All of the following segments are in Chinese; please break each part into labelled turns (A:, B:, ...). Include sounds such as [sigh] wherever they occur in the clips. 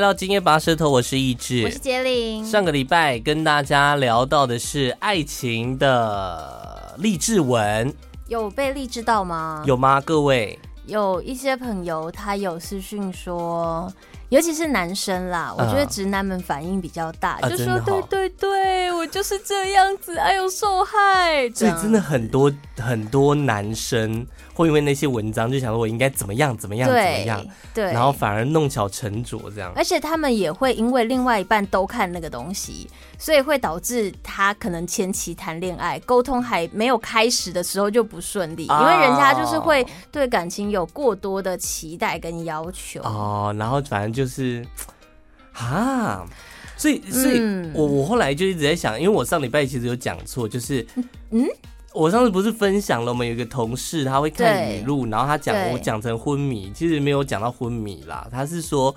A: 到今夜拔舌头，我是易志，
B: 我是杰林。
A: 上个礼拜跟大家聊到的是爱情的励志文，
B: 有被励志到吗？
A: 有吗？各位，
B: 有一些朋友他有私讯说。尤其是男生啦，我觉得直男们反应比较大，
A: 啊、
B: 就说对对对，我就是这样子，哎呦受害。
A: 所以真的很多很多男生会因为那些文章就想说我应该怎么样怎么样怎么样，
B: 对，
A: 然后反而弄巧成拙这样。
B: 而且他们也会因为另外一半都看那个东西，所以会导致他可能前期谈恋爱沟通还没有开始的时候就不顺利，因为人家就是会对感情有过多的期待跟要求
A: 哦，然后反正就。就是啊，所以所以我我后来就一直在想，因为我上礼拜其实有讲错，就是嗯，我上次不是分享了，我们有一个同事他会看语录，然后他讲我讲成昏迷，其实没有讲到昏迷啦，他是说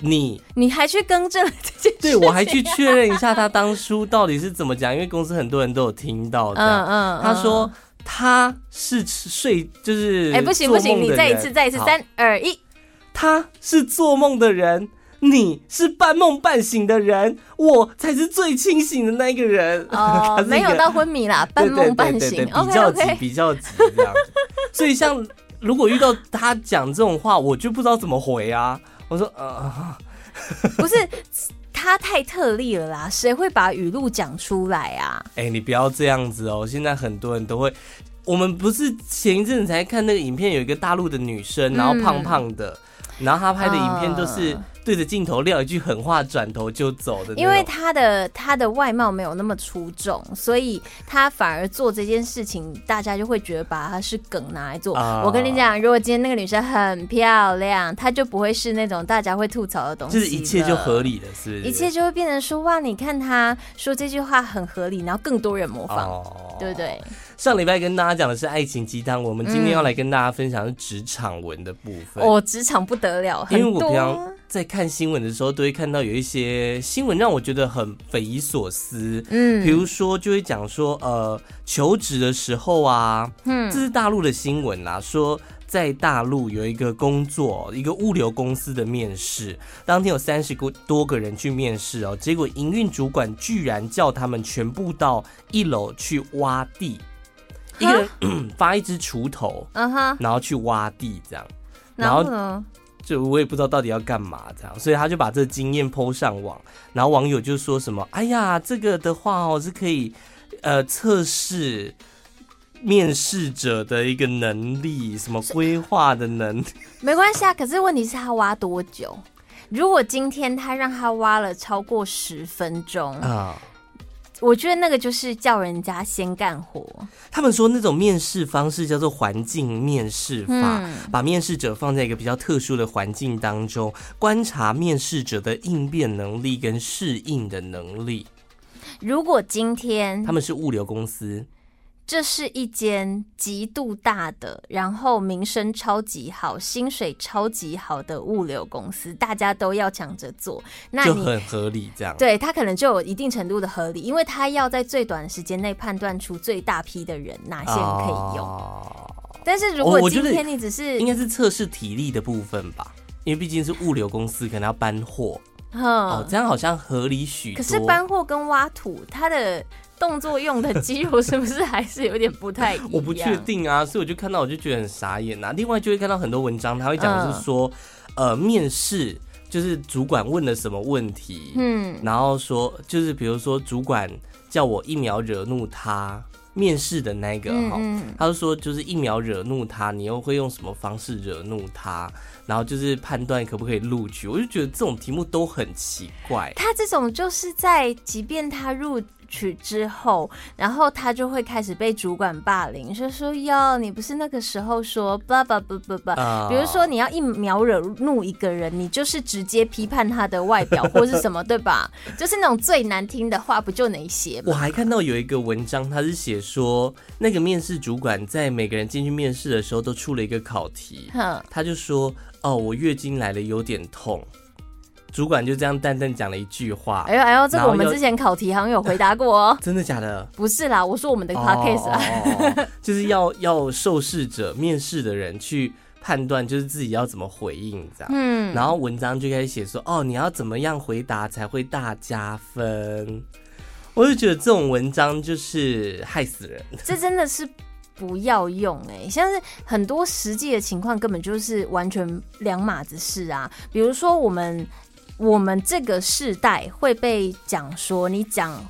A: 你
B: 你还去更正这件事，
A: 对我还去确认一下他当初到底是怎么讲，因为公司很多人都有听到这样，嗯嗯，他说他是睡就是哎不行不行，
B: 你再一次再一次，三二一。
A: 他是做梦的人，你是半梦半醒的人，我才是最清醒的那个人。
B: 哦，[laughs] 没有到昏迷啦，半梦半醒，
A: 比较急，比较急这样。所以像如果遇到他讲这种话，我就不知道怎么回啊。我说呃，
B: 不是他太特例了啦，谁会把语录讲出来啊？
A: 哎、欸，你不要这样子哦。现在很多人都会，我们不是前一阵子才看那个影片，有一个大陆的女生，然后胖胖的。嗯然后她拍的影片都是对着镜头撂一句狠话，转头就走的。
B: 因为他的他的外貌没有那么出众，所以他反而做这件事情，大家就会觉得把他是梗拿来做。我跟你讲，如果今天那个女生很漂亮，她就不会是那种大家会吐槽的东西，
A: 就是一切就合理了，是不是？
B: 一切就会变成说哇，你看他说这句话很合理，然后更多人模仿，对不对？
A: 上礼拜跟大家讲的是爱情鸡汤，我们今天要来跟大家分享的是职场文的部分。
B: 哦，职场不得了，
A: 因为我平常在看新闻的时候，都会看到有一些新闻让我觉得很匪夷所思。嗯，比如说就会讲说，呃，求职的时候啊，嗯，这是大陆的新闻啦，说在大陆有一个工作，一个物流公司的面试，当天有三十个多个人去面试哦，结果营运主管居然叫他们全部到一楼去挖地。一个人 [clears throat] 发一支锄头，嗯哼，然后去挖地这样，然后就我也不知道到底要干嘛这样，所以他就把这个经验 po 上网，然后网友就说什么：“哎呀，这个的话哦是可以呃测试面试者的一个能力，什么规划的能力。”
B: 没关系啊，可是问题是他挖多久？如果今天他让他挖了超过十分钟啊。我觉得那个就是叫人家先干活。
A: 他们说那种面试方式叫做环境面试法，嗯、把面试者放在一个比较特殊的环境当中，观察面试者的应变能力跟适应的能力。
B: 如果今天
A: 他们是物流公司。
B: 这是一间极度大的，然后名声超级好、薪水超级好的物流公司，大家都要抢着做，那你
A: 就很合理这样。
B: 对，他可能就有一定程度的合理，因为他要在最短的时间内判断出最大批的人哪些人可以用。哦、但是如果今天你只是
A: 应该是测试体力的部分吧，因为毕竟是物流公司，可能要搬货。嗯、哦，这样好像合理许多。
B: 可是搬货跟挖土，它的。动作用的肌肉是不是还是有点不太一样？
A: 我不确定啊，所以我就看到我就觉得很傻眼呐、啊。另外就会看到很多文章，他会讲的是说，嗯、呃，面试就是主管问了什么问题，嗯，然后说就是比如说主管叫我一秒惹怒他，面试的那个哈，他就说就是一秒惹怒他，你又会用什么方式惹怒他？然后就是判断可不可以录取。我就觉得这种题目都很奇怪。
B: 他这种就是在即便他入。去之后，然后他就会开始被主管霸凌，就说哟，你不是那个时候说叭叭叭叭叭，比如说你要一秒惹怒一个人，你就是直接批判他的外表或是什么，对吧？[laughs] 就是那种最难听的话，不就那些吗？
A: 我还看到有一个文章，他是写说那个面试主管在每个人进去面试的时候都出了一个考题，哼他就说哦，我月经来了，有点痛。主管就这样淡淡讲了一句话。哎呦哎呦，
B: 这个我们之前考题好像有回答过哦。[laughs]
A: 真的假的？
B: 不是啦，我说我们的 podcast 啊，[laughs]
A: 就是要要受试者面试的人去判断，就是自己要怎么回应这样。嗯，然后文章就开始写说，哦，你要怎么样回答才会大加分？我就觉得这种文章就是害死人。[laughs]
B: 这真的是不要用哎、欸，像是很多实际的情况根本就是完全两码子事啊。比如说我们我们这个世代会被讲说，你讲。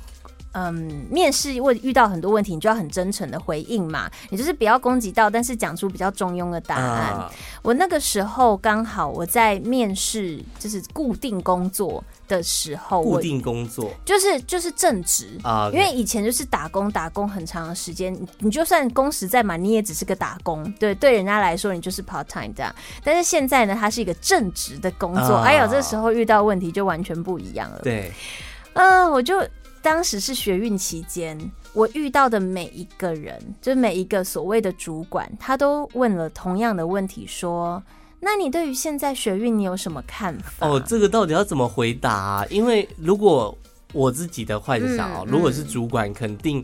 B: 嗯，面试问遇到很多问题，你就要很真诚的回应嘛。你就是不要攻击到，但是讲出比较中庸的答案。Uh, 我那个时候刚好我在面试，就是固定工作的时候，
A: 固定工作
B: 就是就是正职啊。Uh. 因为以前就是打工，打工很长的时间，你就算工时再满，你也只是个打工。对，对人家来说，你就是 part time 这样。但是现在呢，它是一个正职的工作。哎呦，uh, 这时候遇到问题就完全不一样了。
A: 对，
B: 嗯、uh,，我就。当时是学运期间，我遇到的每一个人，就每一个所谓的主管，他都问了同样的问题，说：“那你对于现在学运，你有什么看法？”
A: 哦，这个到底要怎么回答啊？因为如果我自己的幻想哦，嗯、如果是主管，肯定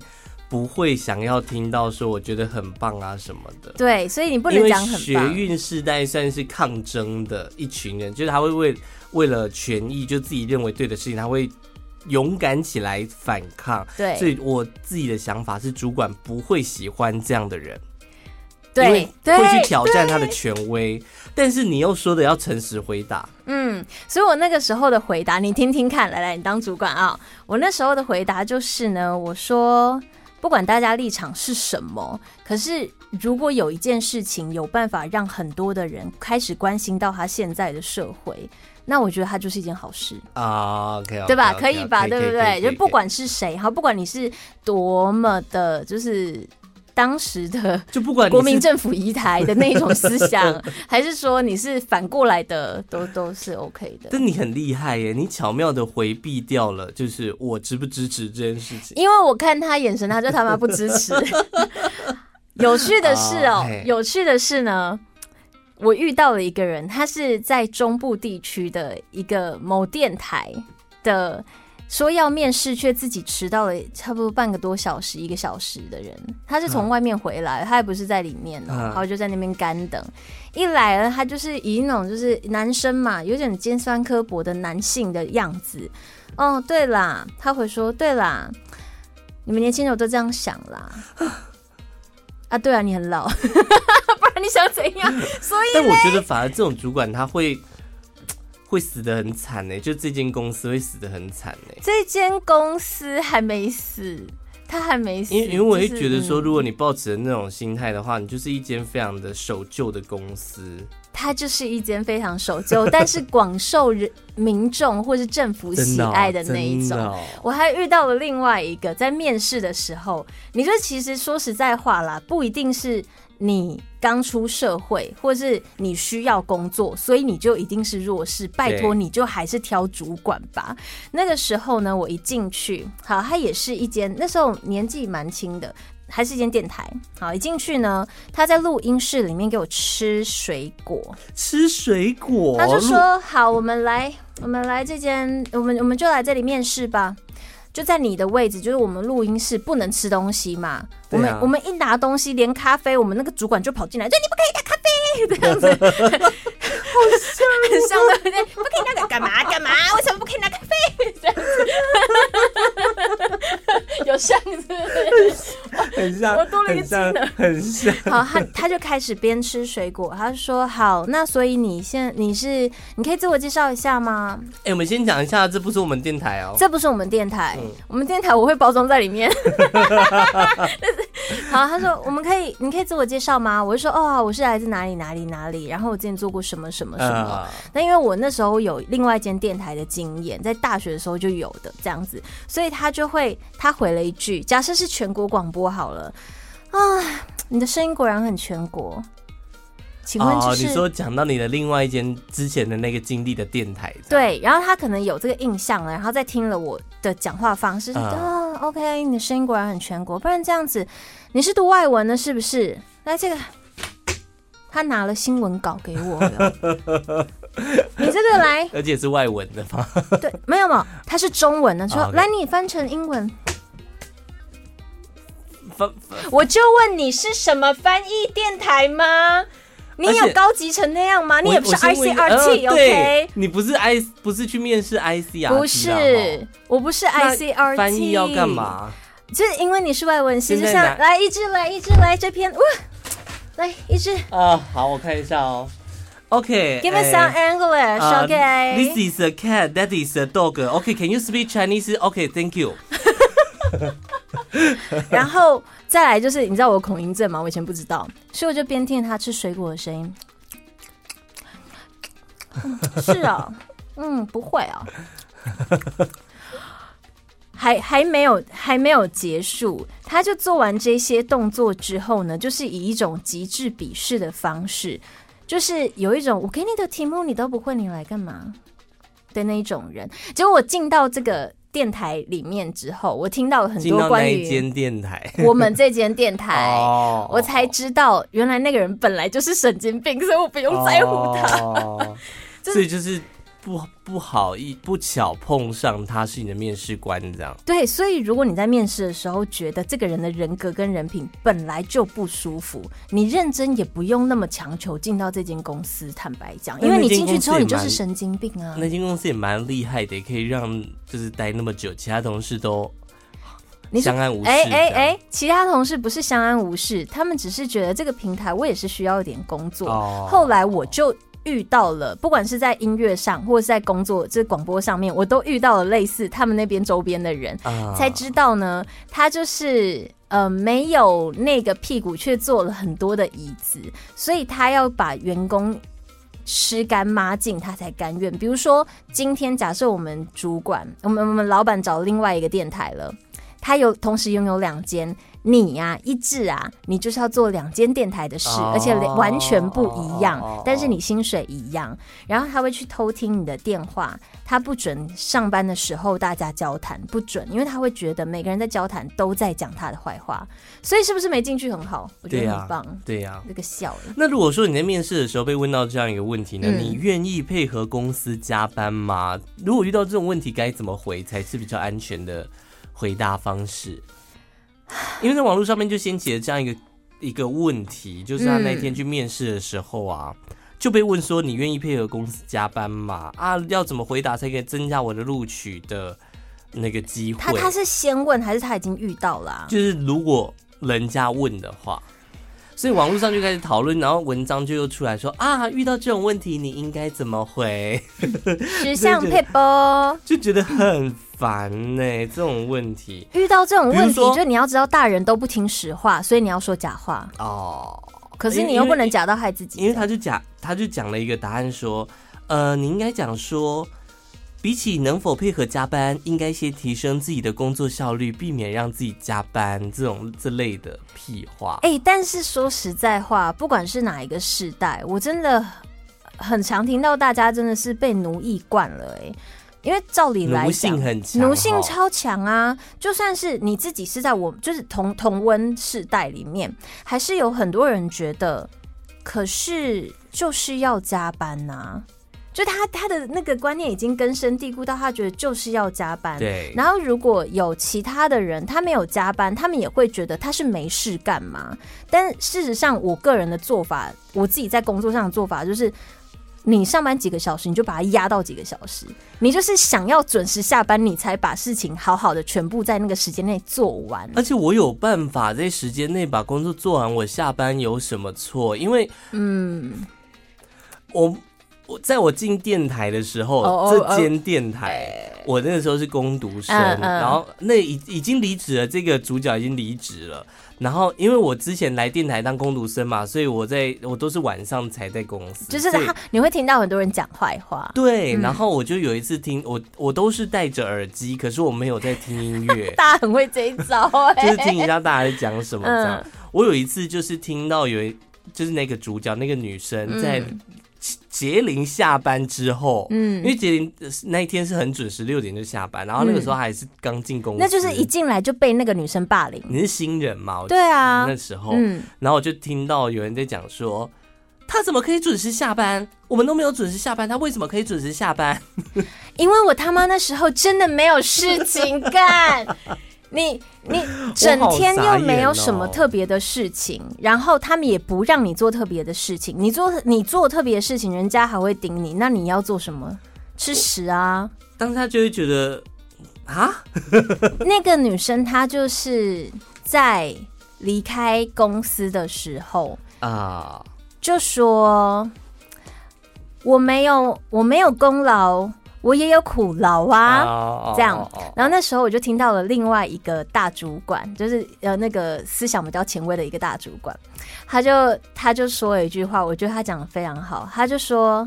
A: 不会想要听到说我觉得很棒啊什么的。
B: 对，所以你不能讲很棒。
A: 学运世代算是抗争的一群人，就是他会为为了权益，就自己认为对的事情，他会。勇敢起来反抗，
B: 对，
A: 所以我自己的想法是，主管不会喜欢这样的人，对，会去挑战他的权威。但是你又说的要诚实回答，
B: 嗯，所以我那个时候的回答，你听听看，来来，你当主管啊，我那时候的回答就是呢，我说不管大家立场是什么，可是如果有一件事情有办法让很多的人开始关心到他现在的社会。那我觉得它就是一件好事
A: 啊，uh, okay, okay,
B: 对吧
A: ？okay,
B: 可以吧对不对？就不管是谁，好，不管你是多么的，就是当时的，[laughs] 就不管国民政府移台的那种思想，[laughs] 还是说你是反过来的，都都是 OK 的。
A: 但你很厉害耶，你巧妙的回避掉了，就是我支不支持这件事情。
B: 因为我看他眼神，他就他妈不支持。[laughs] 有趣的是哦，uh. 有趣的是呢。我遇到了一个人，他是在中部地区的一个某电台的，说要面试，却自己迟到了差不多半个多小时、一个小时的人。他是从外面回来，他也不是在里面呢，然后就在那边干等。一来了，他就是以那种就是男生嘛，有点尖酸刻薄的男性的样子。哦，对啦，他会说，对啦，你们年轻人都这样想啦。啊，对啊，你很老。[laughs] 你想怎样？[laughs] 所以，
A: 但我觉得反而这种主管他会会死的很惨呢，就这间公司会死的很惨呢。
B: 这间公司还没死，他还没死。
A: 因为因为我会觉得说，如果你抱持的那种心态的话，你就是一间非常的守旧的公司。
B: 它就是一间非常守旧，但是广受人民众或是政府喜爱的那一种。哦哦、我还遇到了另外一个，在面试的时候，你说其实说实在话啦，不一定是。你刚出社会，或是你需要工作，所以你就一定是弱势。拜托，你就还是挑主管吧。那个时候呢，我一进去，好，他也是一间那时候年纪蛮轻的，还是一间电台。好，一进去呢，他在录音室里面给我吃水果，
A: 吃水果。
B: 他就说：“好，我们来，我们来这间，我们我们就来这里面试吧。”就在你的位置，就是我们录音室不能吃东西嘛。啊、我们我们一拿东西，连咖啡，我们那个主管就跑进来，说你不可以拿咖啡，这样子，[laughs] 好像很像对不可以拿，干嘛干嘛？为什么不可以拿咖啡？这样子，[laughs] 有像是不是？[laughs]
A: 很像，
B: 我多了一个技能，
A: 很像。
B: 好，他他就开始边吃水果，他说：“好，那所以你现你是你可以自我介绍一下吗？”
A: 哎、欸，我们先讲一下，这不是我们电台哦，
B: 这不是我们电台。我们电台我会包装在里面 [laughs] 好，他说我们可以，你可以自我介绍吗？我就说哦，我是来自哪里哪里哪里，然后我之前做过什么什么什么。那因为我那时候有另外一间电台的经验，在大学的时候就有的这样子，所以他就会他回了一句：假设是全国广播好了啊，你的声音果然很全国。请问就是、
A: 哦、你说讲到你的另外一间之前的那个经历的电台，
B: 对，然后他可能有这个印象了，然后再听了我的讲话方式，，OK，你的声音果然很全国，不然这样子，你是读外文的，是不是？来，这个，他拿了新闻稿给我了，你这个来，[laughs]
A: 而且是外文的吗？[laughs]
B: 对，没有没有，他是中文的，说、啊 okay、来你翻成英文，我就问你是什么翻译电台吗？你有高级成那样吗？你也不是 ICRT，OK？
A: 你不是 I，不是去面试 ICRT？
B: 不是，我不是 ICRT。
A: 翻译要干嘛？
B: 就是因为你是外文系，就像来一只，来一只，来这篇，哇，来一只。
A: 啊，好，我看一下哦。OK，Give
B: me some English，OK。
A: This is a cat. That is a dog. OK, can you speak Chinese? OK, thank you. [laughs]
B: 然后再来就是，你知道我恐音症吗？我以前不知道，所以我就边听他吃水果的声音。是啊，[laughs] 嗯，不会啊，还还没有还没有结束，他就做完这些动作之后呢，就是以一种极致鄙视的方式，就是有一种我给你的题目你都不会，你来干嘛的那一种人。结果我进到这个。电台里面之后，我听到了很多关于
A: 间电台，[laughs]
B: 我们这间电台，[laughs] 我才知道原来那个人本来就是神经病，所以我不用在乎他。[laughs]
A: 所以就是。不不好意不巧碰上他是你的面试官这样。
B: 对，所以如果你在面试的时候觉得这个人的人格跟人品本来就不舒服，你认真也不用那么强求进到这间公司。坦白讲，因为你进去之后你就是神经病啊。
A: 那间公司也蛮厉害的，也可以让就是待那么久，其他同事都相安无事。哎哎哎，
B: 其他同事不是相安无事，他们只是觉得这个平台我也是需要一点工作。哦，后来我就。遇到了，不管是在音乐上，或者是在工作这广播上面，我都遇到了类似他们那边周边的人，uh. 才知道呢，他就是呃没有那个屁股，却做了很多的椅子，所以他要把员工吃干抹净，他才甘愿。比如说，今天假设我们主管，我们我们老板找另外一个电台了，他有同时拥有两间。你呀、啊，一致啊，你就是要做两间电台的事，oh, 而且完全不一样，oh, oh, oh. 但是你薪水一样。然后他会去偷听你的电话，他不准上班的时候大家交谈，不准，因为他会觉得每个人在交谈都在讲他的坏话。所以是不是没进去很好？我觉得很棒。
A: 对呀、啊，
B: 那个笑。
A: 那如果说你在面试的时候被问到这样一个问题呢，嗯、你愿意配合公司加班吗？如果遇到这种问题，该怎么回才是比较安全的回答方式？因为在网络上面就掀起了这样一个一个问题，就是他那天去面试的时候啊，嗯、就被问说，你愿意配合公司加班吗？啊，要怎么回答才可以增加我的录取的那个机会？
B: 他他是先问还是他已经遇到了、啊？
A: 就是如果人家问的话，所以网络上就开始讨论，然后文章就又出来说啊，遇到这种问题你应该怎么回？[laughs]
B: 时尚 [laughs] 配波
A: 就觉得很。烦呢、欸，这种问题
B: 遇到这种问题，就你要知道大人都不听实话，所以你要说假话哦。可是你又不能假到害自己，
A: 因为他就假，他就讲了一个答案说，呃，你应该讲说，比起能否配合加班，应该先提升自己的工作效率，避免让自己加班这种这类的屁话。
B: 哎、欸，但是说实在话，不管是哪一个世代，我真的很常听到大家真的是被奴役惯了、欸，哎。因为照理来讲，奴性很强，奴性超强啊！就算是你自己是在我就是同同温世代里面，还是有很多人觉得，可是就是要加班呐、啊。就他他的那个观念已经根深蒂固到他觉得就是要加班。对。然后如果有其他的人他没有加班，他们也会觉得他是没事干嘛。但事实上，我个人的做法，我自己在工作上的做法就是。你上班几个小时，你就把它压到几个小时。你就是想要准时下班，你才把事情好好的全部在那个时间内做完。
A: 而且我有办法在时间内把工作做完，我下班有什么错？因为，嗯，我我在我进电台的时候，哦、这间电台、哦、我那个时候是工读生，嗯嗯、然后那已已经离职了，这个主角已经离职了。然后，因为我之前来电台当工读生嘛，所以我在我都是晚上才在公司。
B: 就是他，你会听到很多人讲坏话。
A: 对，嗯、然后我就有一次听我，我都是戴着耳机，可是我没有在听音乐。[laughs]
B: 大家很会这一招、欸，
A: 就是听一下大家在讲什么这样。嗯、我有一次就是听到有一，就是那个主角那个女生在。嗯杰林下班之后，嗯，因为杰林那一天是很准时六点就下班，然后那个时候还是刚进公司，
B: 那就是一进来就被那个女生霸凌。
A: 你是新人嘛？
B: 对啊，
A: 那时候，嗯，然后我就听到有人在讲说，他怎么可以准时下班？我们都没有准时下班，他为什么可以准时下班？[laughs]
B: 因为我他妈那时候真的没有事情干。你 [laughs] 你整天又没有什么特别的事情，哦、然后他们也不让你做特别的事情，你做你做特别的事情，人家还会顶你，那你要做什么？吃屎啊！
A: 当他就会觉得啊，[laughs]
B: 那个女生她就是在离开公司的时候啊，就说我没有我没有功劳。我也有苦劳啊，oh, 这样。然后那时候我就听到了另外一个大主管，就是呃那个思想比较前卫的一个大主管，他就他就说了一句话，我觉得他讲的非常好。他就说：“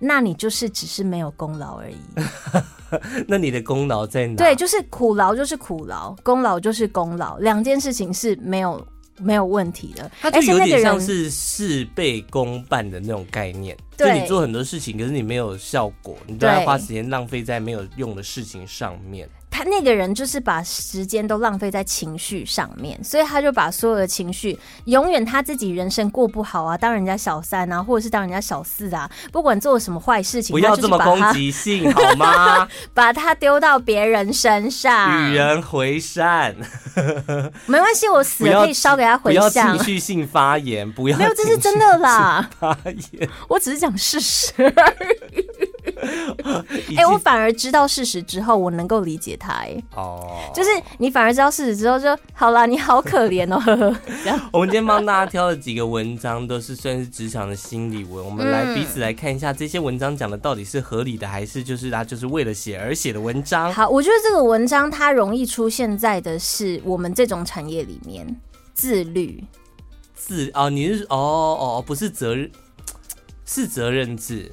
B: 那你就是只是没有功劳而已。[laughs] ”
A: 那你的功劳在哪？
B: 对，就是苦劳就是苦劳，功劳就是功劳，两件事情是没有。没有问题的，
A: 他就有点像是事倍功半的那种概念。就你做很多事情，可是你没有效果，你都要花时间浪费在没有用的事情上面。
B: 他那个人就是把时间都浪费在情绪上面，所以他就把所有的情绪，永远他自己人生过不好啊，当人家小三啊，或者是当人家小四啊，不管做什么坏事情，
A: 不要这么攻击性好吗？[laughs]
B: 把他丢到别人身上，
A: 与人回善，[laughs]
B: 没关系，我死了可以烧给他回向。
A: 不要情绪性发言，不要
B: 没有，这是真的啦。
A: 发言，
B: 我只是讲事实而已。[laughs] 哎、欸，我反而知道事实之后，我能够理解他。哎，哦，就是你反而知道事实之后，就好啦。你好可怜哦。[laughs]
A: 我们今天帮大家挑了几个文章，都是算是职场的心理文。我们来彼此来看一下，这些文章讲的到底是合理的，还是就是他就是为了写而写的文章。
B: 好，我觉得这个文章它容易出现在的是我们这种产业里面，自律。
A: 自哦，你是哦哦，不是责任，是责任制。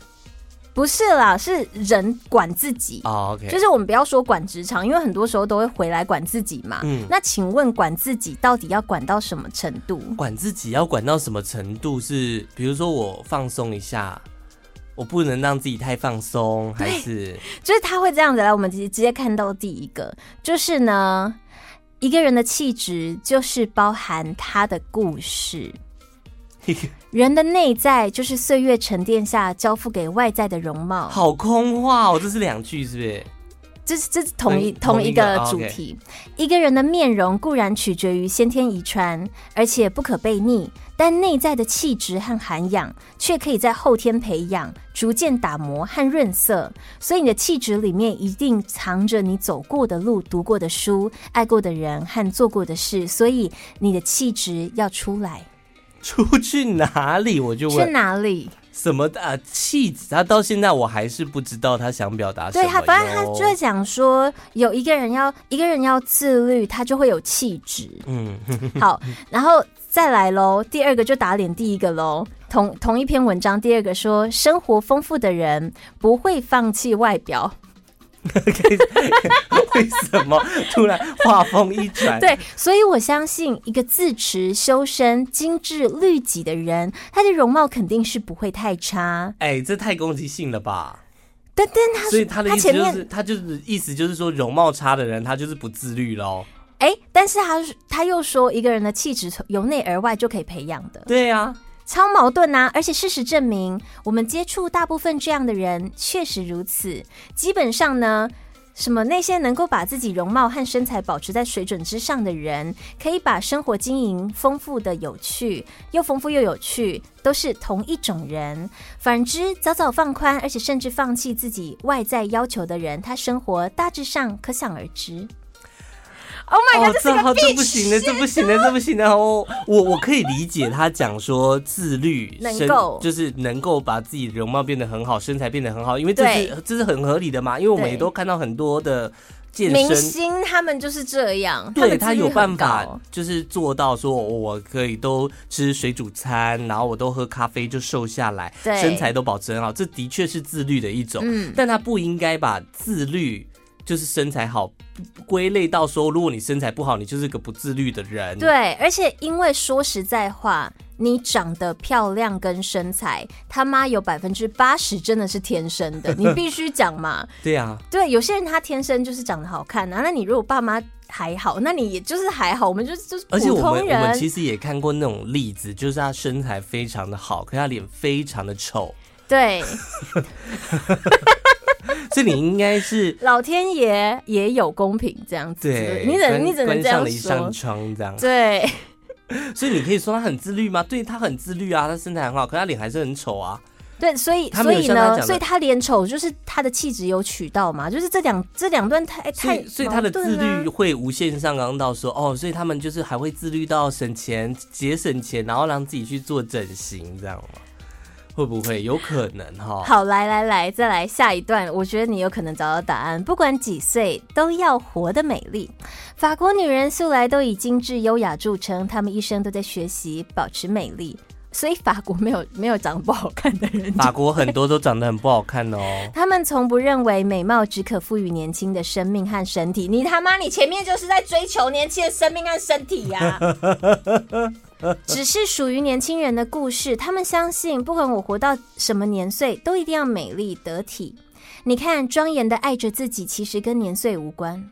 B: 不是啦，是人管自己。
A: Oh, okay.
B: 就是我们不要说管职场，因为很多时候都会回来管自己嘛。嗯，那请问管自己到底要管到什么程度？
A: 管自己要管到什么程度是？是比如说我放松一下，我不能让自己太放松，还是？
B: 就是他会这样子来，我们直接直接看到第一个，就是呢，一个人的气质就是包含他的故事。[laughs] 人的内在就是岁月沉淀下交付给外在的容貌。
A: 好空话哦，这是两句是不是？
B: 这是这是同一同一个主题。一个人的面容固然取决于先天遗传，而且不可被逆，但内在的气质和涵养却可以在后天培养，逐渐打磨和润色。所以你的气质里面一定藏着你走过的路、读过的书、爱过的人和做过的事。所以你的气质要出来。
A: 出去哪里？我就问
B: 去哪里？
A: 什么啊？气质？他到现在我还是不知道他想表达什么。
B: 对他，反正他就会讲说，有一个人要一个人要自律，他就会有气质。嗯，[laughs] [laughs] 好，然后再来喽。第二个就打脸第一个喽。同同一篇文章，第二个说，生活丰富的人不会放弃外表。[laughs] [laughs]
A: 为什么突然画风一转？
B: 对，所以我相信一个自持、修身、精致、律己的人，他的容貌肯定是不会太差。
A: 哎、欸，这太攻击性了吧？
B: 但但他
A: 所以他的意思就是，他，他就是意思就是说，容貌差的人他就是不自律喽。
B: 哎、欸，但是他他又说，一个人的气质由内而外就可以培养的。
A: 对呀、啊。
B: 超矛盾呐、啊！而且事实证明，我们接触大部分这样的人确实如此。基本上呢，什么那些能够把自己容貌和身材保持在水准之上的人，可以把生活经营丰富的有趣，又丰富又有趣，都是同一种人。反之，早早放宽，而且甚至放弃自己外在要求的人，他生活大致上可想而知。Oh my God，
A: 哦，这这不行的，这不行的，这不行的。哦我我可以理解他讲说自律，
B: 能够
A: 就是能够把自己容貌变得很好，身材变得很好，因为这是这是很合理的嘛。因为我们也都看到很多的健身
B: 明星，他们就是这样，
A: 对他有办法，就是做到说我可以都吃水煮餐，然后我都喝咖啡就瘦下来，身材都保持很好，这的确是自律的一种。嗯，但他不应该把自律。就是身材好归类到说，如果你身材不好，你就是个不自律的人。
B: 对，而且因为说实在话，你长得漂亮跟身材，他妈有百分之八十真的是天生的，[laughs] 你必须讲嘛。
A: 对啊，
B: 对，有些人他天生就是长得好看啊。那你如果爸妈还好，那你也就是还好，我们就就是普通人。而且我们
A: 我们其实也看过那种例子，就是他身材非常的好，可是他脸非常的丑。
B: 对。[laughs] [laughs]
A: 所以你应该是
B: 老天爷也有公平这样子。
A: 对，
B: 你怎你怎能这样说。关上了
A: 一扇窗这样。
B: 对。[laughs]
A: 所以你可以说他很自律吗？对，他很自律啊，他身材很好，可他脸还是很丑啊。
B: 对，所以所以呢，所以他脸丑就是他的气质有取到嘛，就是这两这两段太太、啊，
A: 所以他的自律会无限上纲到说哦，所以他们就是还会自律到省钱节省钱，然后让自己去做整形，这样吗？会不会有可能哈？
B: 好，来来来，再来下一段，我觉得你有可能找到答案。不管几岁，都要活得美丽。法国女人素来都以精致优雅著称，她们一生都在学习保持美丽。所以法国没有没有长得不好看的人，[laughs]
A: 法国很多都长得很不好看哦。
B: 他们从不认为美貌只可赋予年轻的生命和身体。你他妈，你前面就是在追求年轻的生命和身体呀、啊！[laughs] [laughs] 只是属于年轻人的故事。他们相信，不管我活到什么年岁，都一定要美丽得体。你看，庄严的爱着自己，其实跟年岁无关。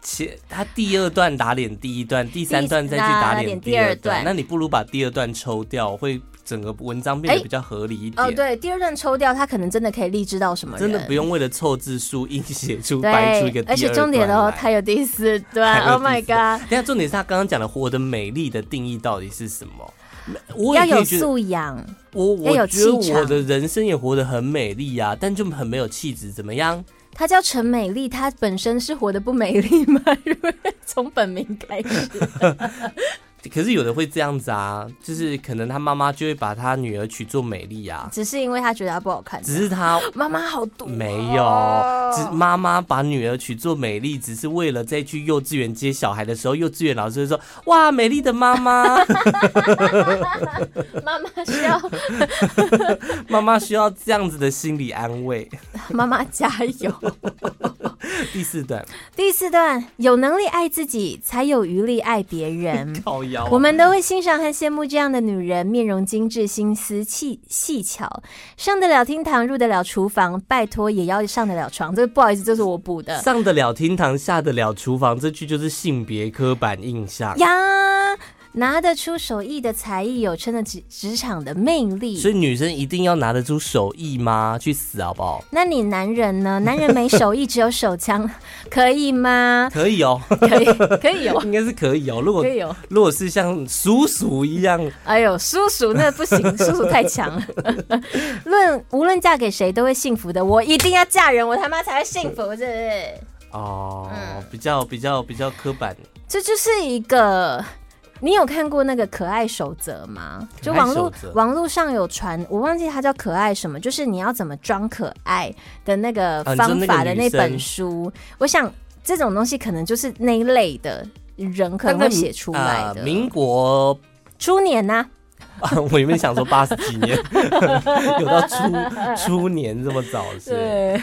A: 且他第二段打脸第一段，第三段再去打脸第二段，那你不如把第二段抽掉，会整个文章变得比较合理一点。
B: 哦，对，第二段抽掉，他可能真的可以励志到什么？
A: 真的不用为了凑字数硬写出掰出一个。
B: 而且重点哦，他有第四段。[laughs] Oh my god！
A: 等下重点是他刚刚讲的活的美丽的定义到底是什么？
B: 我要有素养，
A: 我我觉得我的人生也活得很美丽啊，但就很没有气质，怎么样？
B: 她叫陈美丽，她本身是活得不美丽吗？[laughs] 从本名开始。
A: 可是有的会这样子啊，就是可能他妈妈就会把他女儿娶做美丽啊，
B: 只是因为他觉得她不好看。
A: 只是他 [gasps]
B: 妈妈好毒。
A: 没有，只妈妈把女儿娶做美丽，只是为了再去幼稚园接小孩的时候，幼稚园老师会说：“哇，美丽的妈妈。[laughs] ”
B: 妈妈需要，[laughs]
A: 妈妈需要这样子的心理安慰。[laughs]
B: 妈妈加油。[laughs]
A: 第四段，
B: 第四段，有能力爱自己，才有余力爱别人。
A: 靠腰啊。
B: 我们都会欣赏和羡慕这样的女人，面容精致，心思细细巧，上得了厅堂，入得了厨房，拜托也要上得了床。这不好意思，这是我补的。
A: 上得了厅堂，下得了厨房，这句就是性别刻板印象
B: 呀。拿得出手艺的才艺，有撑得起职场的魅力。
A: 所以女生一定要拿得出手艺吗？去死好不好？
B: 那你男人呢？男人没手艺，只有手枪，[laughs] 可以吗？
A: 可以哦，
B: 可以，[laughs] 可以哦，
A: 应该是可以哦。如果
B: 可以哦，
A: 如果是像叔叔一样，
B: 哎呦，叔叔那不行，[laughs] 叔叔太强了。论无论嫁给谁都会幸福的，我一定要嫁人，我他妈才会幸福，是不是？
A: 哦，嗯、比较比较比较刻板，
B: 这就是一个。你有看过那个可爱守则吗？就网络网络上有传，我忘记它叫可爱什么，就是你要怎么装可爱的那个方法的那本书。我想这种东西可能就是那一类的人可能会写出来的。
A: 呃、民国
B: 初年呢、[laughs] 啊？
A: 我原本想说八十几年，[laughs] 有到初初年这么早是？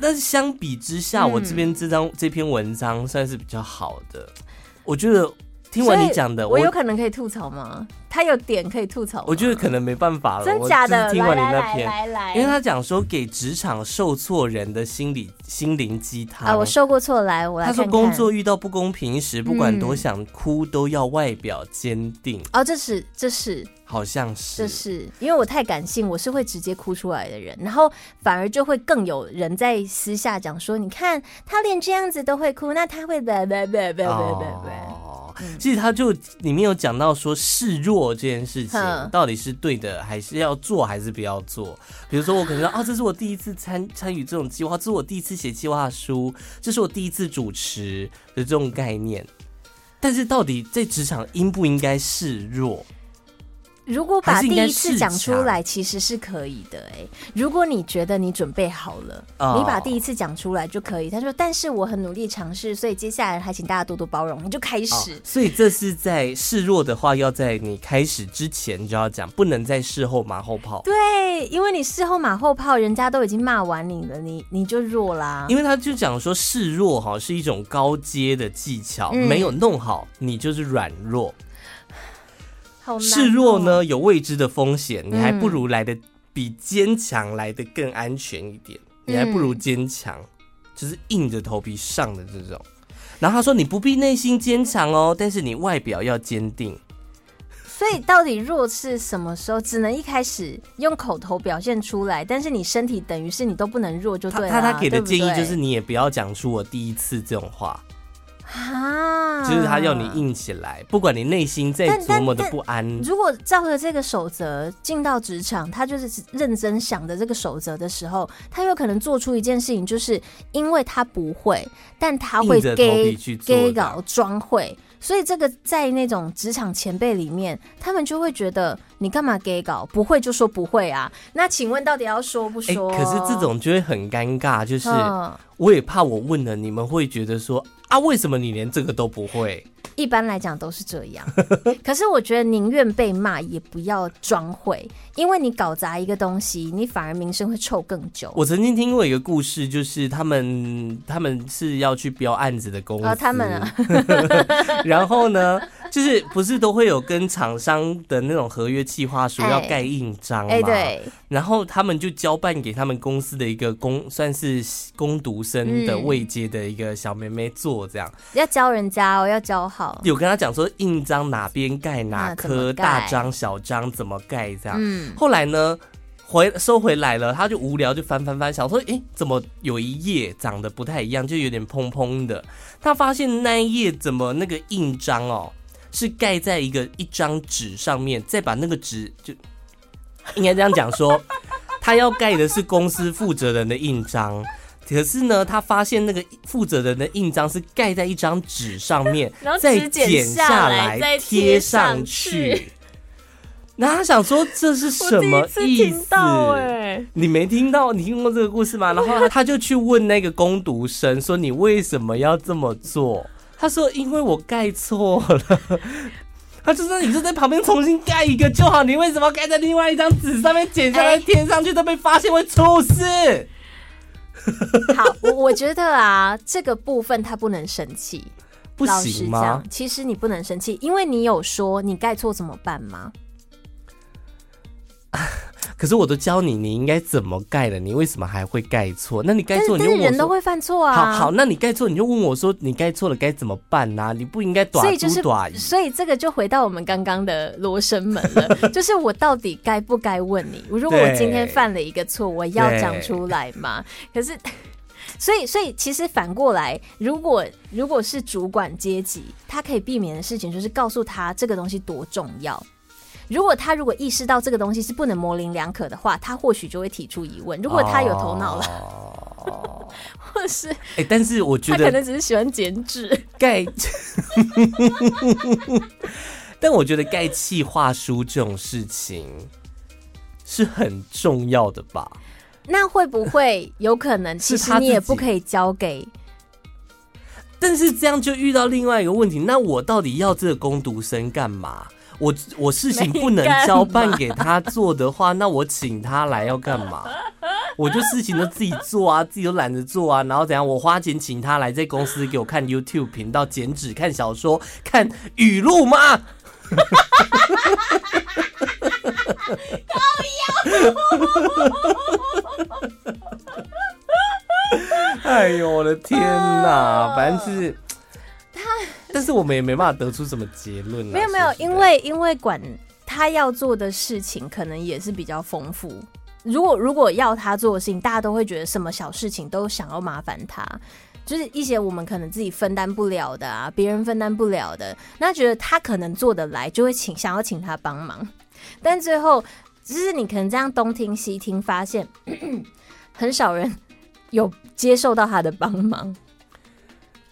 A: 但是相比之下，我这边这张、嗯、这篇文章算是比较好的，我觉得。听完你讲的，
B: 我有可能可以吐槽吗？他有点可以吐槽，
A: 我觉得可能没办法了。
B: 真假的？
A: 听完你那篇，
B: 来来来来，
A: 因为他讲说给职场受挫人的心理心灵鸡汤
B: 啊，我受过挫，来我来看看。
A: 他说工作遇到不公平时，不管多想哭，都要外表坚定。
B: 哦，这是这是。
A: 好像是，
B: 这是因为我太感性，我是会直接哭出来的人，然后反而就会更有人在私下讲说，你看他连这样子都会哭，那他会
A: 哦，其实他就里面有讲到说示弱这件事情到底是对的，还是要做，还是不要做？比如说我可能说，哦，这是我第一次参参与这种计划，这是我第一次写计划书，这是我第一次主持的这种概念，但是到底在职场应不应该示弱？
B: 如果把第一次讲出来，其实是可以的哎、欸。如果你觉得你准备好了，哦、你把第一次讲出来就可以。他说：“但是我很努力尝试，所以接下来还请大家多多包容。”你就开始、哦。
A: 所以这是在示弱的话，要在你开始之前就要讲，不能在事后马后炮。
B: 对，因为你事后马后炮，人家都已经骂完你了，你你就弱啦。
A: 因为他就讲说示弱哈是一种高阶的技巧，嗯、没有弄好，你就是软弱。示弱呢，有未知的风险，你还不如来的比坚强来的更安全一点。嗯、你还不如坚强，就是硬着头皮上的这种。然后他说，你不必内心坚强哦，但是你外表要坚定。[laughs]
B: 所以到底弱是什么时候？只能一开始用口头表现出来，但是你身体等于是你都不能弱，就对了。
A: 他他给的建议就是你也不要讲出我第一次这种话。啊，就是他要你硬起来，不管你内心再多么的不安。
B: 如果照着这个守则进到职场，他就是认真想的这个守则的时候，他有可能做出一件事情，就是因为他不会，但他会给给搞装会，所以这个在那种职场前辈里面，他们就会觉得你干嘛给搞，不会就说不会啊？那请问到底要说不说？
A: 欸，可是这种就会很尴尬，就是我也怕我问了，你们会觉得说。啊，为什么你连这个都不会？
B: 一般来讲都是这样，[laughs] 可是我觉得宁愿被骂也不要装会，因为你搞砸一个东西，你反而名声会臭更久。
A: 我曾经听过一个故事，就是他们他们是要去标案子的公司，
B: 哦，他们啊，[laughs] [laughs]
A: 然后呢？[laughs] 就是不是都会有跟厂商的那种合约计划书要盖印章嘛？哎，对。然后他们就交办给他们公司的一个工，算是工读生的位阶的一个小妹妹做，这样
B: 要教人家哦，要教好。
A: 有跟他讲说印章哪边盖哪颗，大章小章怎么盖这样。嗯。后来呢，回收回来了，他就无聊就翻翻翻，想说，哎，怎么有一页长得不太一样，就有点蓬蓬的。他发现那一页怎么那个印章哦。是盖在一个一张纸上面，再把那个纸就应该这样讲说，[laughs] 他要盖的是公司负责人的印章，可是呢，他发现那个负责人的印章是盖在一张纸上面，[laughs] 再剪下来贴上去。那他想说这是什么意思？你没听到？你听过这个故事吗？然后他就去问那个工读生说：“你为什么要这么做？”他说：“因为我盖错了。[laughs] ”他就说：“你就在旁边重新盖一个就好，你为什么盖在另外一张纸上面剪下来贴上去都被发现会出事？”
B: 好，我我觉得啊，这个部分他不能生气，[laughs]
A: 不行吗？
B: 其实你不能生气，因为你有说你盖错怎么办吗？
A: 可是我都教你，你应该怎么盖了，你为什么还会盖错？那你盖错，你就问我，
B: 人都会犯错啊。
A: 好好，那你盖错，你就问我说，你盖错了该怎么办呢、啊？你不应该短租短。
B: 所以这个就回到我们刚刚的罗生门了，[laughs] 就是我到底该不该问你？如果我今天犯了一个错，我要讲出来吗？可是，所以所以其实反过来，如果如果是主管阶级，他可以避免的事情就是告诉他这个东西多重要。如果他如果意识到这个东西是不能模棱两可的话，他或许就会提出疑问。如果他有头脑了，哦、[laughs] 或是哎、
A: 欸，但是我觉得
B: 他可能只是喜欢剪纸
A: 盖。[laughs] 但我觉得盖企划书这种事情是很重要的吧？
B: 那会不会有可能，[laughs] 其实你也不可以交给？
A: 但是这样就遇到另外一个问题，那我到底要这个攻读生干嘛？我我事情不能交办给他做的话，那我请他来要干嘛？我就事情都自己做啊，自己都懒得做啊，然后怎样？我花钱请他来在公司给我看 YouTube 频道、剪纸、看小说、看语录吗？[laughs] 哎呦我的天哪！反正是。[laughs] 但是我们也没办法得出什么结论。
B: 没有没有，因为因为管他要做的事情可能也是比较丰富。如果如果要他做的事情，大家都会觉得什么小事情都想要麻烦他，就是一些我们可能自己分担不了的啊，别人分担不了的，那觉得他可能做得来，就会请想要请他帮忙。但最后，就是你可能这样东听西听，发现 [coughs] 很少人有接受到他的帮忙。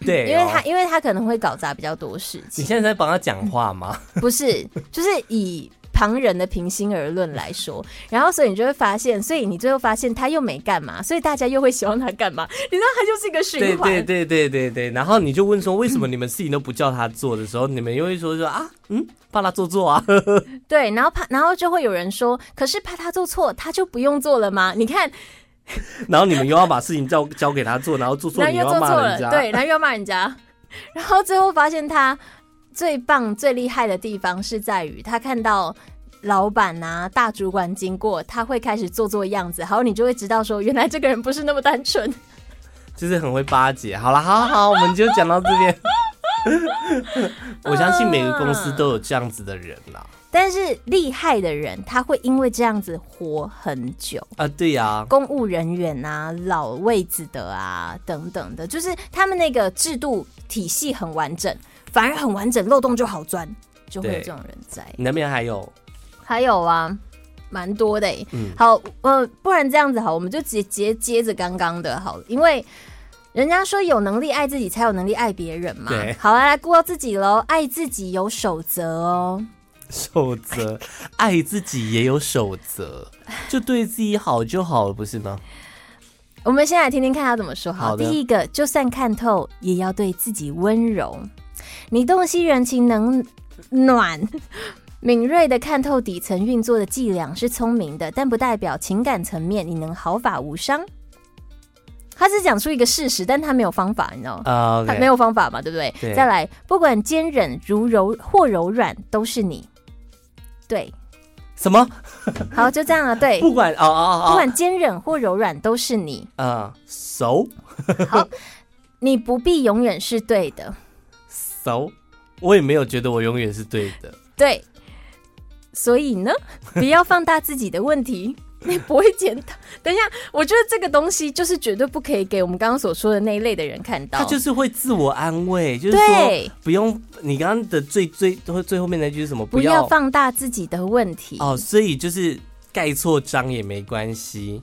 A: 对、哦，
B: 因为他因为他可能会搞砸比较多事情。
A: 你现在在帮他讲话吗？[laughs]
B: 不是，就是以旁人的平心而论来说，[laughs] 然后所以你就会发现，所以你最后发现他又没干嘛，所以大家又会希望他干嘛？你知道他就是一个循环。
A: 对对对对对对。然后你就问说，为什么你们事情都不叫他做的时候，嗯、你们又会说说啊，嗯，怕他做错啊？
B: 对，然后怕，然后就会有人说，可是怕他做错，他就不用做了吗？你看。[laughs]
A: 然后你们又要把事情交交给他做，然后做错你又要骂人家，
B: 对，然后又要骂人家，[laughs] 然后最后发现他最棒、最厉害的地方是在于，他看到老板啊、大主管经过，他会开始做做样子，然后，你就会知道说，原来这个人不是那么单纯，
A: 就是很会巴结。好了，好好好，我们就讲到这边。[laughs] [laughs] 我相信每个公司都有这样子的人啦。
B: 但是厉害的人，他会因为这样子活很久
A: 啊。对呀、啊，
B: 公务人员啊，老位子的啊，等等的，就是他们那个制度体系很完整，反而很完整，漏洞就好钻，就会有这种人在。
A: 你那边还有？
B: 还有啊，蛮多的。嗯，好，呃，不然这样子好，我们就直接接着刚刚的好了，因为人家说有能力爱自己，才有能力爱别人嘛。对，好啊来顾到自己喽，爱自己有守则哦。
A: 守则，[laughs] 爱自己也有守则，就对自己好就好了，不是吗？
B: 我们先来听听看他怎么说。好，第一个，就算看透，也要对自己温柔。你洞悉人情冷暖，[laughs] 敏锐的看透底层运作的伎俩是聪明的，但不代表情感层面你能毫发无伤。他只讲出一个事实，但他没有方法，你知道吗？啊，他没有方法嘛，对不对？对。再来，不管坚韧如柔或柔软，都是你。对，
A: 什么？
B: 好，就这样了。对，[laughs]
A: 不管哦哦哦，
B: 不管坚韧或柔软，都是你。
A: 嗯、uh,，so
B: 好，你不必永远是对的。
A: so 我也没有觉得我永远是对的。
B: 对，所以呢，不要放大自己的问题。你不会捡到？等一下，我觉得这个东西就是绝对不可以给我们刚刚所说的那一类的人看到。
A: 他就是会自我安慰，就是说不用。你刚刚的最最最后面那句是什么？
B: 不要放大自己的问题。
A: 哦，所以就是盖错章也没关系。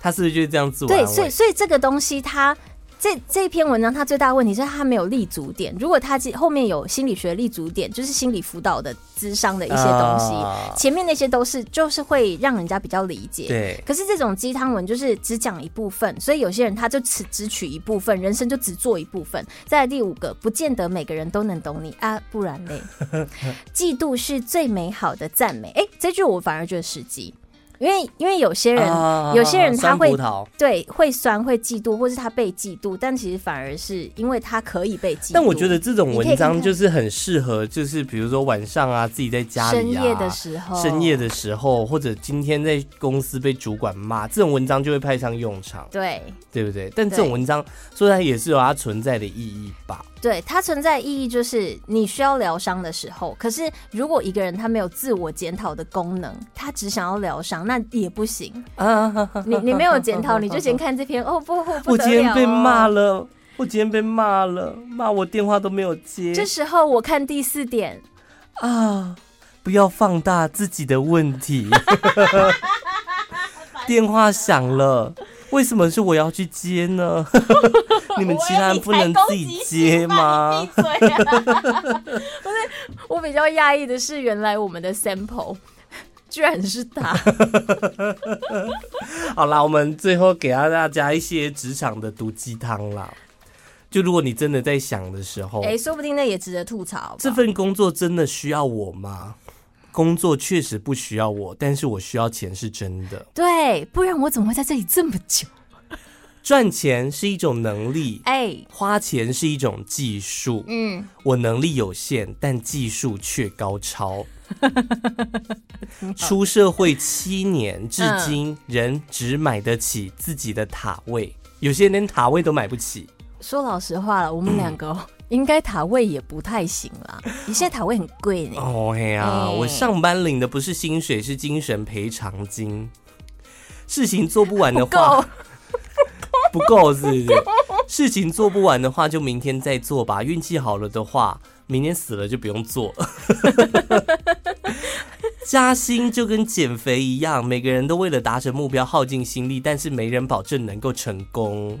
A: 他是不是就是这样自我安慰？
B: 对，所以所以这个东西他。这这篇文章，它最大的问题是它没有立足点。如果它后面有心理学立足点，就是心理辅导的智商的一些东西，啊，前面那些都是就是会让人家比较理解。
A: 对。
B: 可是这种鸡汤文就是只讲一部分，所以有些人他就只只取一部分，人生就只做一部分。再来第五个，不见得每个人都能懂你啊，不然嘞，[laughs] 嫉妒是最美好的赞美。哎，这句我反而觉得实际。因为因为有些人、啊、有些人他会对会酸会嫉妒，或是他被嫉妒，但其实反而是因为他可以被嫉妒。
A: 但我觉得这种文章就是很适合，就是比如说晚上啊，自己在家里啊，
B: 深夜的时候，
A: 深夜的时候，或者今天在公司被主管骂，这种文章就会派上用场。
B: 对，
A: 对不对？但这种文章说来也是有它存在的意义吧。
B: 对，它存在意义就是你需要疗伤的时候。可是如果一个人他没有自我检讨的功能，他只想要疗伤，那也不行。啊，你你没有检讨，[laughs] 你就先看这篇。哦不，不，不，
A: 我今天被骂了，我今天被骂了，骂我电话都没有接。
B: 这时候我看第四点
A: 啊，不要放大自己的问题。[laughs] [laughs] 电话响了。为什么是我要去接呢？[laughs] 你们其他人不能自己接吗？闭嘴啊！不
B: 是，[laughs] 我比较讶异的是，原来我们的 sample 居然是他。[laughs]
A: 好啦，我们最后给到大家一些职场的毒鸡汤啦。就如果你真的在想的时候，
B: 哎、欸，说不定那也值得吐槽。
A: 这份工作真的需要我吗？工作确实不需要我，但是我需要钱是真的。
B: 对，不然我怎么会在这里这么久？
A: 赚钱是一种能力，
B: 哎、欸，
A: 花钱是一种技术。嗯，我能力有限，但技术却高超。[laughs] 出社会七年，至今人只买得起自己的塔位，有些人连塔位都买不起。
B: 说老实话了，我们两个、嗯。应该塔位也不太行啦，你现在塔位很贵呢。
A: 哦嘿啊，欸、我上班领的不是薪水，是精神赔偿金。事情做不完的话，[laughs] 不够是不是？事情做不完的话，就明天再做吧。运气好了的话，明天死了就不用做。[laughs] 加薪就跟减肥一样，每个人都为了达成目标耗尽心力，但是没人保证能够成功。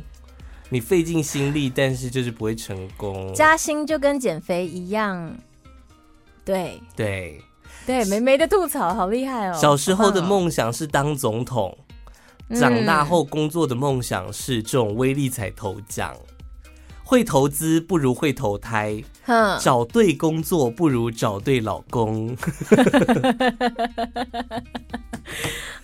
A: 你费尽心力，但是就是不会成功。
B: 加薪就跟减肥一样，对
A: 对
B: 对，梅梅的吐槽，好厉害哦！
A: 小时候的梦想是当总统，哦、长大后工作的梦想是这种威力彩头奖。会投资不如会投胎，找对工作不如找对老公。[laughs]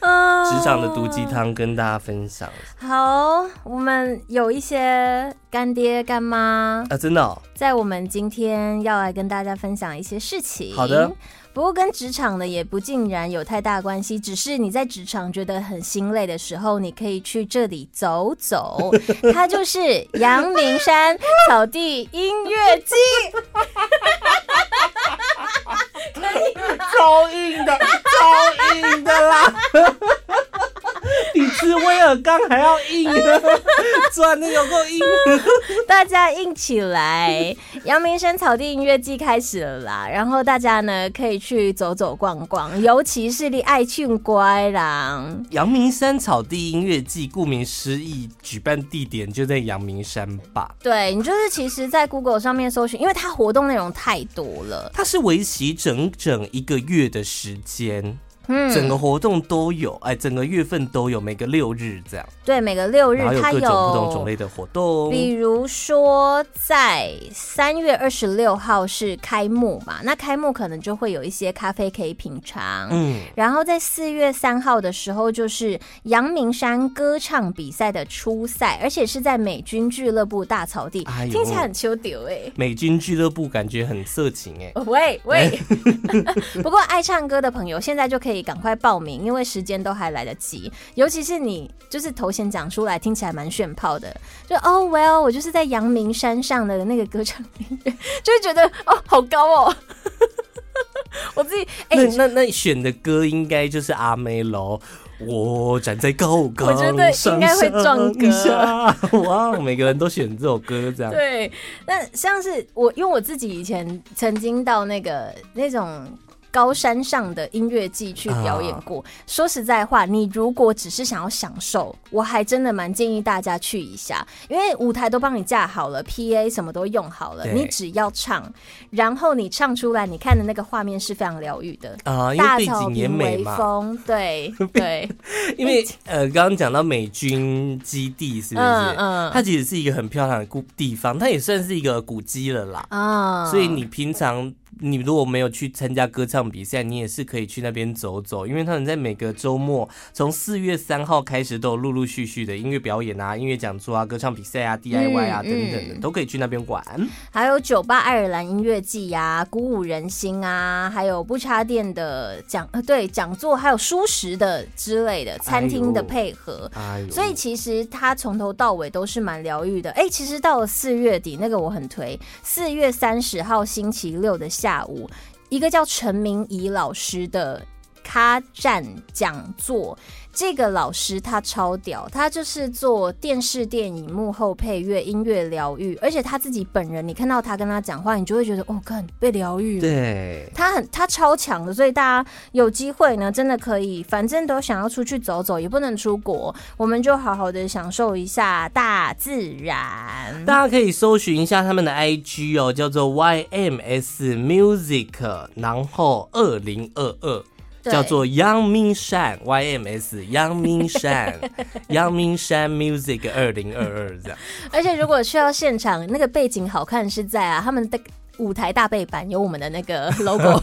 A: 职场的毒鸡汤跟大家分享。
B: 好，我们有一些干爹干妈
A: 啊，真的、哦，
B: 在我们今天要来跟大家分享一些事情。
A: 好的，
B: 不过跟职场呢也不尽然有太大关系，只是你在职场觉得很心累的时候，你可以去这里走走。[laughs] 它就是阳明山草地音乐季，[laughs]
A: 超硬的，超硬的啦！[laughs] 比吃威尔刚还要硬的，[laughs] 转的有够硬，[laughs]
B: 大家硬起来！阳明山草地音乐季开始了啦，然后大家呢可以去走走逛逛，尤其是你爱唱乖啦。
A: 阳明山草地音乐季顾名思义，举办地点就在阳明山吧？
B: 对，你就是其实，在 Google 上面搜寻，因为它活动内容太多了，
A: 它是为期整整一个月的时间。嗯，整个活动都有，哎，整个月份都有，每个六日这样。
B: 对，每个六日它有
A: 各种不同种类的活动。
B: 比如说，在三月二十六号是开幕嘛，那开幕可能就会有一些咖啡可以品尝。嗯，然后在四月三号的时候，就是阳明山歌唱比赛的初赛，而且是在美军俱乐部大草地，哎、听起来很秋丢哎。
A: 美军俱乐部感觉很色情哎。
B: 喂喂，[laughs] [laughs] 不过爱唱歌的朋友现在就可以。可以赶快报名，因为时间都还来得及。尤其是你，就是头衔讲出来，听起来蛮炫炮的。就哦、oh,，Well，我就是在阳明山上的那个歌唱音乐，就会觉得哦，好高哦。[laughs] 我自己，哎、欸，
A: 那那那选的歌应该就是阿妹喽。我站在高岗，
B: 我觉得应该会撞歌。
A: 哇，每个人都选这首歌，这样。
B: 对，那像是我，因为我自己以前曾经到那个那种。高山上的音乐季去表演过。Uh, 说实在话，你如果只是想要享受，我还真的蛮建议大家去一下，因为舞台都帮你架好了，PA 什么都用好了，你只要唱，然后你唱出来，你看的那个画面是非常疗愈的。啊，uh, 大草坪微风，对对，[laughs]
A: 因为呃，刚刚讲到美军基地是不是？嗯嗯，它其实是一个很漂亮的古地方，它也算是一个古迹了啦。啊，uh, 所以你平常。你如果没有去参加歌唱比赛，你也是可以去那边走走，因为他们在每个周末，从四月三号开始都有陆陆续续的音乐表演啊、音乐讲座啊、歌唱比赛啊、DIY 啊、嗯、等等的，都可以去那边玩。
B: 还有酒吧爱尔兰音乐季呀、鼓舞人心啊，还有不插电的讲呃对讲座，还有舒适的之类的餐厅的配合。所以其实它从头到尾都是蛮疗愈的。哎、欸，其实到了四月底，那个我很推，四月三十号星期六的下午，一个叫陈明仪老师的咖站讲座。这个老师他超屌，他就是做电视电影幕后配乐、音乐疗愈，而且他自己本人，你看到他跟他讲话，你就会觉得哦，看被疗愈了。
A: 对，
B: 他很他超强的，所以大家有机会呢，真的可以，反正都想要出去走走，也不能出国，我们就好好的享受一下大自然。
A: 大家可以搜寻一下他们的 IG 哦，叫做 YMS Music，然后二零二二。叫做阳明山 YMS 阳明山阳明山 Music 二零二二这样，
B: 而且如果去到现场，那个背景好看是在啊，他们的舞台大背板有我们的那个 [laughs] logo，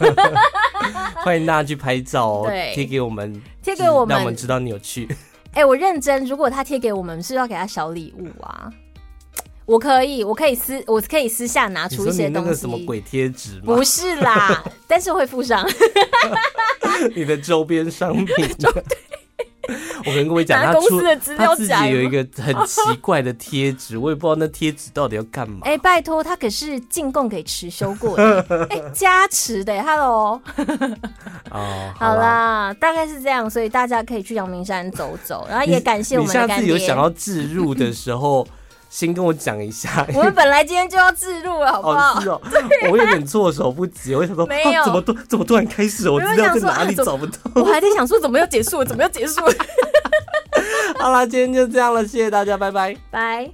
B: [laughs]
A: 欢迎大家去拍照哦，
B: 贴
A: 给我们，
B: 贴给我们，
A: 让我们知道你有去。
B: 哎、欸，我认真，如果他贴给我们，是要给他小礼物啊。我可以，我可以私，我可以私下拿出一些东西。
A: 那个什么鬼贴纸？
B: 不是啦，[laughs] 但是会附上 [laughs]
A: 你的周边商品。[laughs] 我跟各位讲，
B: 他公司的资料
A: 他自己有一个很奇怪的贴纸，我也不知道那贴纸到底要干嘛。
B: 哎、欸，拜托，他可是进贡给持修过的，哎、欸，加持的，Hello。哦，好啦，大概是这样，所以大家可以去阳明山走走，然后也感谢我们的干爹。
A: 你下次有想要置入的时候。先跟我讲一下，
B: 我们本来今天就要自录了，[laughs] 好不好？哦，是哦，
A: 我有点措手不及，我想说，没有，怎么突怎么突然开始？我知道在哪里找不到，
B: 我还在想说怎么要结束，怎么要结束？[laughs]
A: 好啦，今天就这样了，谢谢大家，拜拜，
B: 拜。